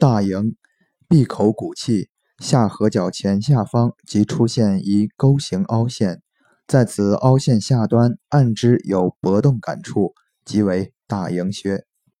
大迎，闭口鼓气，下颌角前下方即出现一钩形凹陷，在此凹陷下端按之有搏动感处，即为大迎穴。